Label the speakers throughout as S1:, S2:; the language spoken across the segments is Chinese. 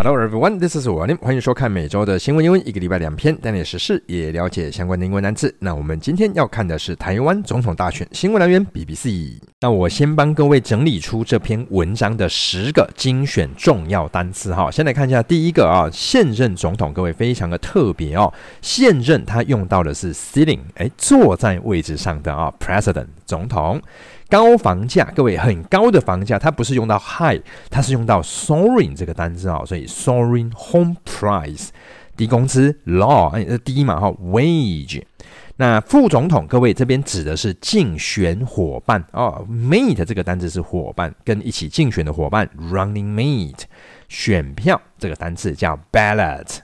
S1: Hello everyone, this is William。欢迎收看每周的新闻英文，一个礼拜两篇，带你时事也了解相关的英文单词。那我们今天要看的是台湾总统大选新闻来源 BBC。那我先帮各位整理出这篇文章的十个精选重要单词哈。先来看一下第一个啊，现任总统，各位非常的特别哦。现任他用到的是 sitting，哎，坐在位置上的啊，president 总统。高房价，各位很高的房价，它不是用到 high，它是用到 soaring 这个单字啊，所以 soaring home price，低工资 law，呃低嘛哈 wage。那副总统，各位这边指的是竞选伙伴哦，mate 这个单字是伙伴，跟一起竞选的伙伴 running mate，选票这个单字叫 ballot。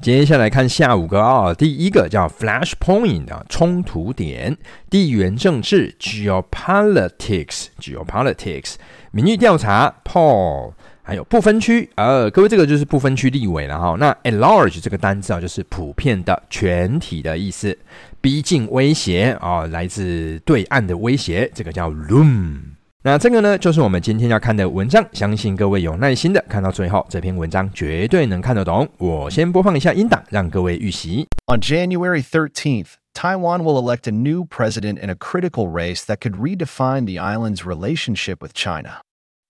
S1: 接下来看下五个啊，第一个叫 flashpoint 啊，冲突点，地缘政治 geopolitics，geopolitics，民意调查 poll，还有不分区，呃，各位这个就是不分区立委了哈。那 at large 这个单字啊，就是普遍的、全体的意思。逼近威胁啊，来自对岸的威胁，这个叫 loom。那这个呢，就是我们今天要看的文章。相信各位有耐心的看到最后，这篇文章绝对能看得懂。我先播放一下音档，让各位预习。
S2: On January 13th, Taiwan will elect a new president in a critical race that could redefine the island's relationship with China.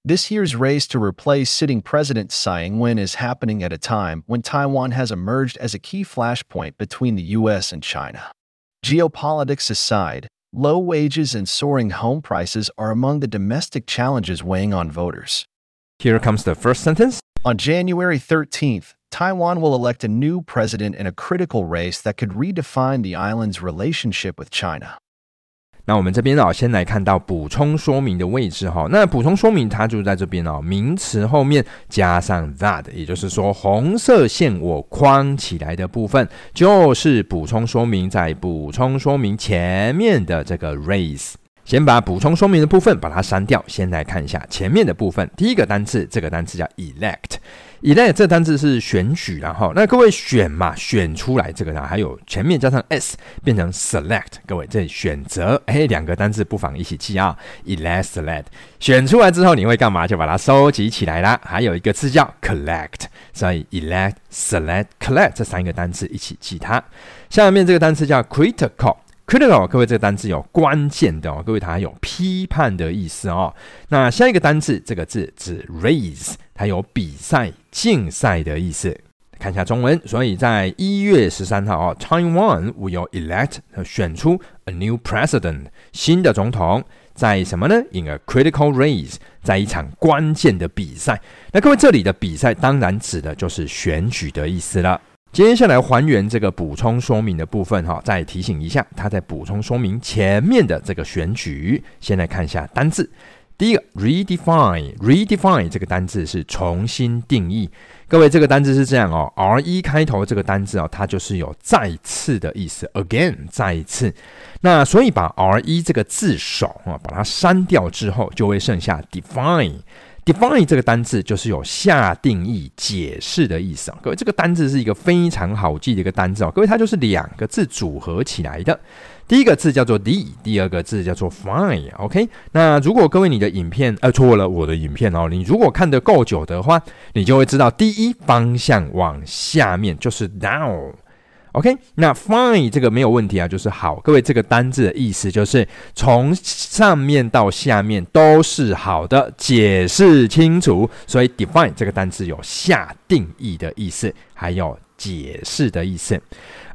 S2: This year's race to replace sitting President Tsai Ing-wen is happening at a time when Taiwan has emerged as a key flashpoint between the U.S. and China. Geopolitics aside, Low wages and soaring home prices are among the domestic challenges weighing on voters.
S1: Here comes the first sentence.
S2: On January 13th, Taiwan will elect a new president in a critical race that could redefine the island's relationship with China.
S1: 那我们这边哦，先来看到补充说明的位置哈。那补充说明它就在这边哦，名词后面加上 that，也就是说红色线我框起来的部分就是补充说明，在补充说明前面的这个 race。先把补充说明的部分把它删掉，先来看一下前面的部分。第一个单词，这个单词叫 elect elect，elect 这单词是选举，然后那各位选嘛，选出来这个呢，还有前面加上 s 变成 select，各位这里选择，哎，两个单词不妨一起记啊，elect select，选出来之后你会干嘛？就把它收集起来啦。还有一个字叫 collect，所以 elect select collect 这三个单词一起记它。下面这个单词叫 critical。Critical，各位，这个单字有关键的哦，各位，它还有批判的意思哦。那下一个单字，这个字指 raise 它有比赛、竞赛的意思。看一下中文，所以在一月十三号啊，Taiwan will elect 选出 a new president 新的总统，在什么呢？In a critical race，在一场关键的比赛。那各位，这里的比赛当然指的就是选举的意思了。接下来还原这个补充说明的部分哈，再提醒一下，它在补充说明前面的这个选举。先来看一下单字，第一个 redefine，redefine 这个单字是重新定义。各位，这个单字是这样哦，R E 开头这个单字哦，它就是有再次的意思，again 再一次。那所以把 R E 这个字首啊，把它删掉之后，就会剩下 define。Define 这个单字就是有下定义、解释的意思啊，各位，这个单字是一个非常好记的一个单字哦，各位，它就是两个字组合起来的。第一个字叫做 d，第二个字叫做 fine。OK，那如果各位你的影片呃错了，我的影片哦，你如果看得够久的话，你就会知道第一方向往下面就是 down。OK，那 fine 这个没有问题啊，就是好。各位，这个单字的意思就是从上面到下面都是好的，解释清楚。所以 define 这个单字有下定义的意思，还有解释的意思。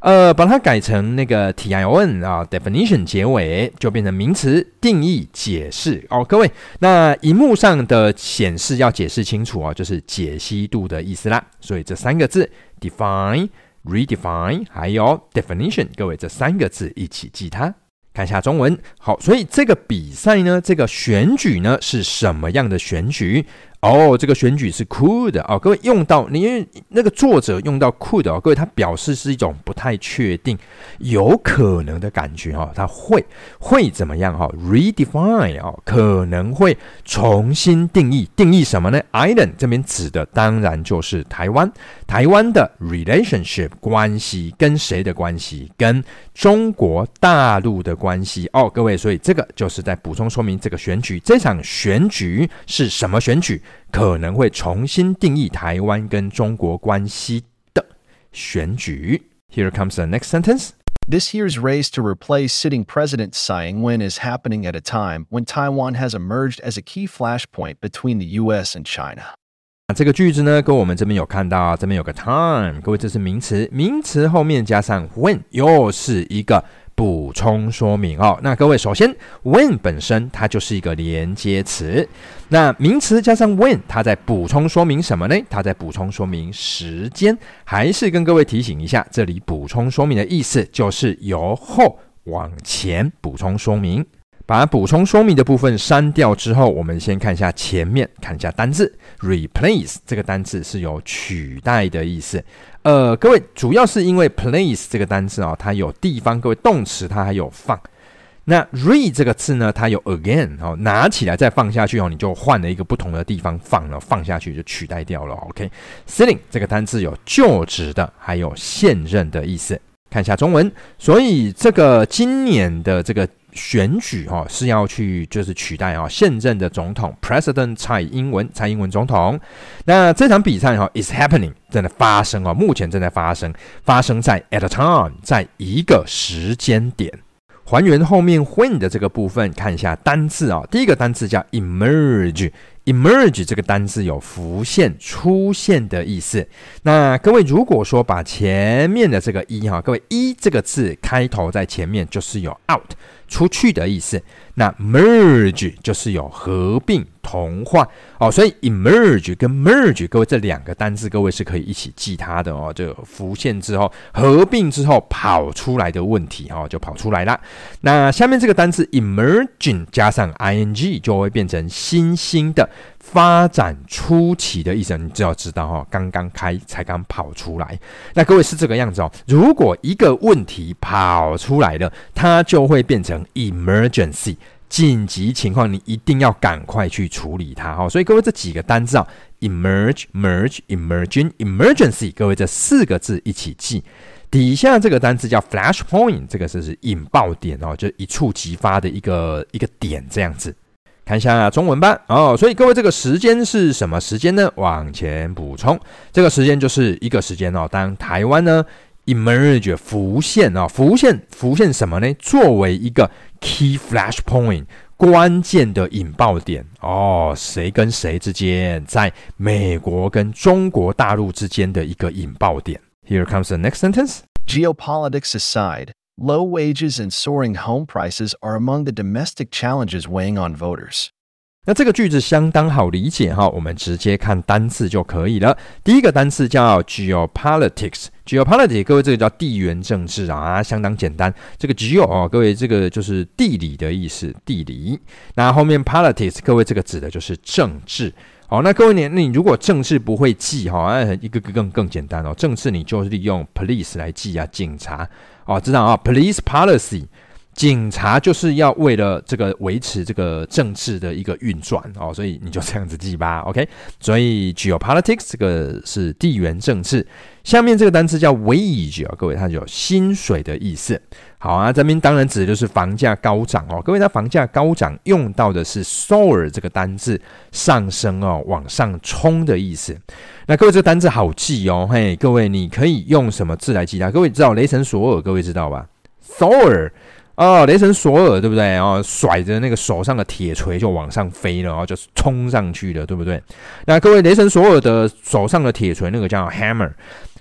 S1: 呃，把它改成那个 tion 啊，definition 结尾就变成名词定义解释哦。各位，那荧幕上的显示要解释清楚啊，就是解析度的意思啦。所以这三个字 define。Redefine 还有 definition，各位这三个字一起记它。看一下中文，好，所以这个比赛呢，这个选举呢是什么样的选举？哦，这个选举是 could 哦，各位用到，因为那个作者用到 could 哦，各位他表示是一种不太确定、有可能的感觉哦，他会会怎么样哈？redefine 哦，可能会重新定义，定义什么呢？Island 这边指的当然就是台湾，台湾的 relationship 关系跟谁的关系？跟中国大陆的关系哦，各位，所以这个就是在补充说明这个选举，这场选举是什么选举？可能会重新定义台湾跟中国关系的选举。Here comes the next sentence.
S2: This year's race to replace sitting President Tsai Ing-wen is happening at a time when Taiwan has emerged as a key flashpoint between the U.S. and China.
S1: 这个句子呢，跟我们这边有看到，这边有个 time，各位这是名词，名词后面加上 when，又是一个 补充说明哦。那各位首先 when 本身它就是一个连接词，那名词加上 when，它在补充说明什么呢？它在补充说明时间，还是跟各位提醒一下，这里补充说明的意思就是由后往前补充说明。把补充说明的部分删掉之后，我们先看一下前面，看一下单字 replace 这个单字是有取代的意思。呃，各位主要是因为 place 这个单词哦，它有地方，各位动词它还有放。那 re 这个字呢，它有 again 哦，拿起来再放下去哦，你就换了一个不同的地方放了，放下去就取代掉了。OK，sitting 这个单词有就职的，还有现任的意思。看一下中文，所以这个今年的这个。选举哈是要去就是取代啊现任的总统 President 蔡英文蔡英文总统。那这场比赛哈 is happening 正在发生哦，目前正在发生，发生在 at a time 在一个时间点。还原后面 when 的这个部分，看一下单字啊，第一个单字叫 emerge。Emerge 这个单字有浮现、出现的意思。那各位如果说把前面的这个一哈，各位一这个字开头在前面，就是有 out 出去的意思。那 merge 就是有合并、同化哦，所以 emerge 跟 merge 各位这两个单字，各位是可以一起记它的哦。这个浮现之后、合并之后跑出来的问题哦，就跑出来了。那下面这个单字 emerging 加上 ing 就会变成新兴的。发展初期的意思，你只要知道哈，刚刚开才刚跑出来。那各位是这个样子哦。如果一个问题跑出来了，它就会变成 emergency 紧急情况，你一定要赶快去处理它哈。所以各位这几个单字啊，emerge、emerge，、emerging、emergency，各位这四个字一起记。底下这个单字叫 flashpoint，这个是引爆点哦，就一触即发的一个一个点这样子。看一下中文版哦，所以各位这个时间是什么时间呢？往前补充，这个时间就是一个时间哦。当台湾呢 emerge 浮现哦，浮现浮现什么呢？作为一个 key flash point 关键的引爆点哦，谁跟谁之间，在美国跟中国大陆之间的一个引爆点。Here comes the next sentence.
S2: Geopolitics aside. Low wages and soaring home prices are among the domestic challenges weighing on voters.
S1: 那这个句子相当好理解哈，我们直接看单字就可以了。第一个单词叫 geopolitics，geopolitics，各位这个叫地缘政治啊，相当简单。这个 geo 啊，各位这个就是地理的意思，地理。那后面 politics，各位这个指的就是政治。好，那各位你，你如果政治不会记哈，一个个更更简单哦。政治你就是利用 police 来记啊，警察。哦，知道啊，police policy，警察就是要为了这个维持这个政治的一个运转哦，所以你就这样子记吧，OK？所以 geopolitics 这个是地缘政治，下面这个单词叫 wage 啊，各位它有薪水的意思。好啊，这边当然指的就是房价高涨哦，各位它房价高涨用到的是 soar 这个单字，上升哦，往上冲的意思。那各位这个单字好记哦，嘿，各位你可以用什么字来记它？各位知道雷神索尔，各位知道吧？Thor 哦，雷神索尔对不对？哦，甩着那个手上的铁锤就往上飞了，然后就冲上去了，对不对？那各位雷神索尔的手上的铁锤那个叫 hammer。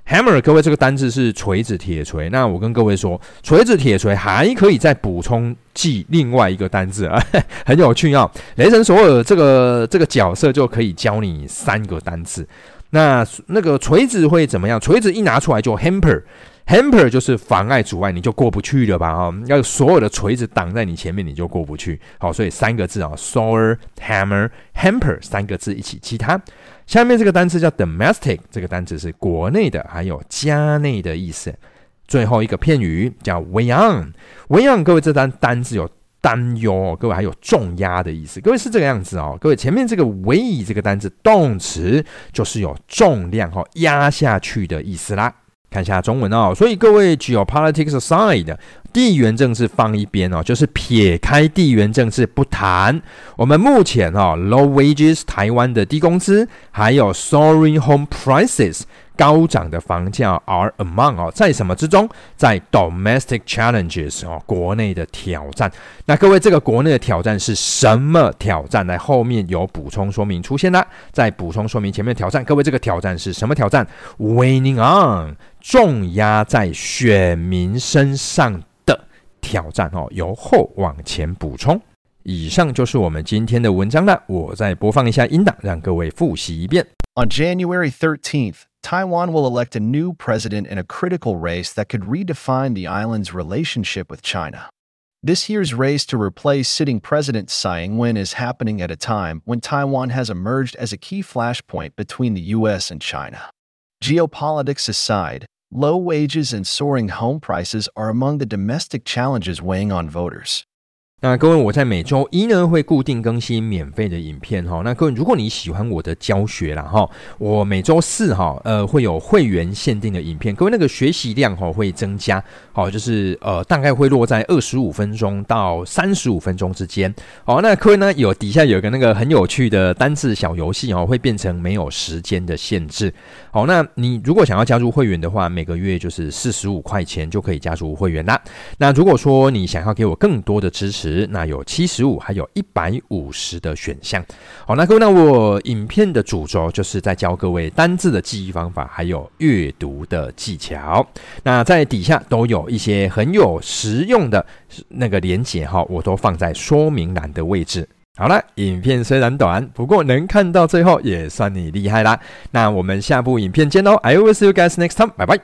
S1: Hammer，各位，这个单字是锤子、铁锤。那我跟各位说，锤子、铁锤还可以再补充记另外一个单字啊，很有趣啊、雷神索尔这个这个角色就可以教你三个单字。那那个锤子会怎么样？锤子一拿出来就 hamper。Hamper 就是妨碍、阻碍，你就过不去了吧？哈，要所有的锤子挡在你前面，你就过不去。好，所以三个字啊，soar、hammer、hamper 三个字一起记它。下面这个单词叫 domestic，这个单词是国内的，还有家内的意思。最后一个片语叫 w e o n w e on，各位这单单字有担忧，各位还有重压的意思。各位是这个样子哦，各位前面这个 w e 这个单词动词就是有重量哈，压下去的意思啦。看一下中文哦，所以各位 geopolitics aside，地缘政治放一边哦，就是撇开地缘政治不谈。我们目前哦，low wages 台湾的低工资，还有 soaring home prices 高涨的房价 are among 哦，在什么之中？在 domestic challenges 哦，国内的挑战。那各位，这个国内的挑战是什么挑战？来，后面有补充说明出现啦。在补充说明前面的挑战，各位，这个挑战是什么挑战？Weighing on 重压在选民身上。挑战哦，由后往前补充。以上就是我们今天的文章了。我再播放一下音档，让各位复习一遍。
S2: On January 13th, Taiwan will elect a new president in a critical race that could redefine the island's relationship with China. This year's race to replace sitting President Tsai Ing-wen is happening at a time when Taiwan has emerged as a key flashpoint between the U.S. and China. Geopolitics aside, Low wages and soaring home prices are among the domestic challenges weighing on voters.
S1: 那各位，我在每周一呢会固定更新免费的影片哈。那各位，如果你喜欢我的教学啦哈，我每周四哈呃会有会员限定的影片，各位那个学习量哈会增加，好就是呃大概会落在二十五分钟到三十五分钟之间。好，那各位呢有底下有一个那个很有趣的单字小游戏哦，会变成没有时间的限制。好，那你如果想要加入会员的话，每个月就是四十五块钱就可以加入会员啦。那如果说你想要给我更多的支持，那有七十五，还有一百五十的选项。好，那各位，那我影片的主轴就是在教各位单字的记忆方法，还有阅读的技巧。那在底下都有一些很有实用的那个连结哈，我都放在说明栏的位置。好了，影片虽然短，不过能看到最后也算你厉害啦。那我们下部影片见喽！I will see you guys next time，拜拜。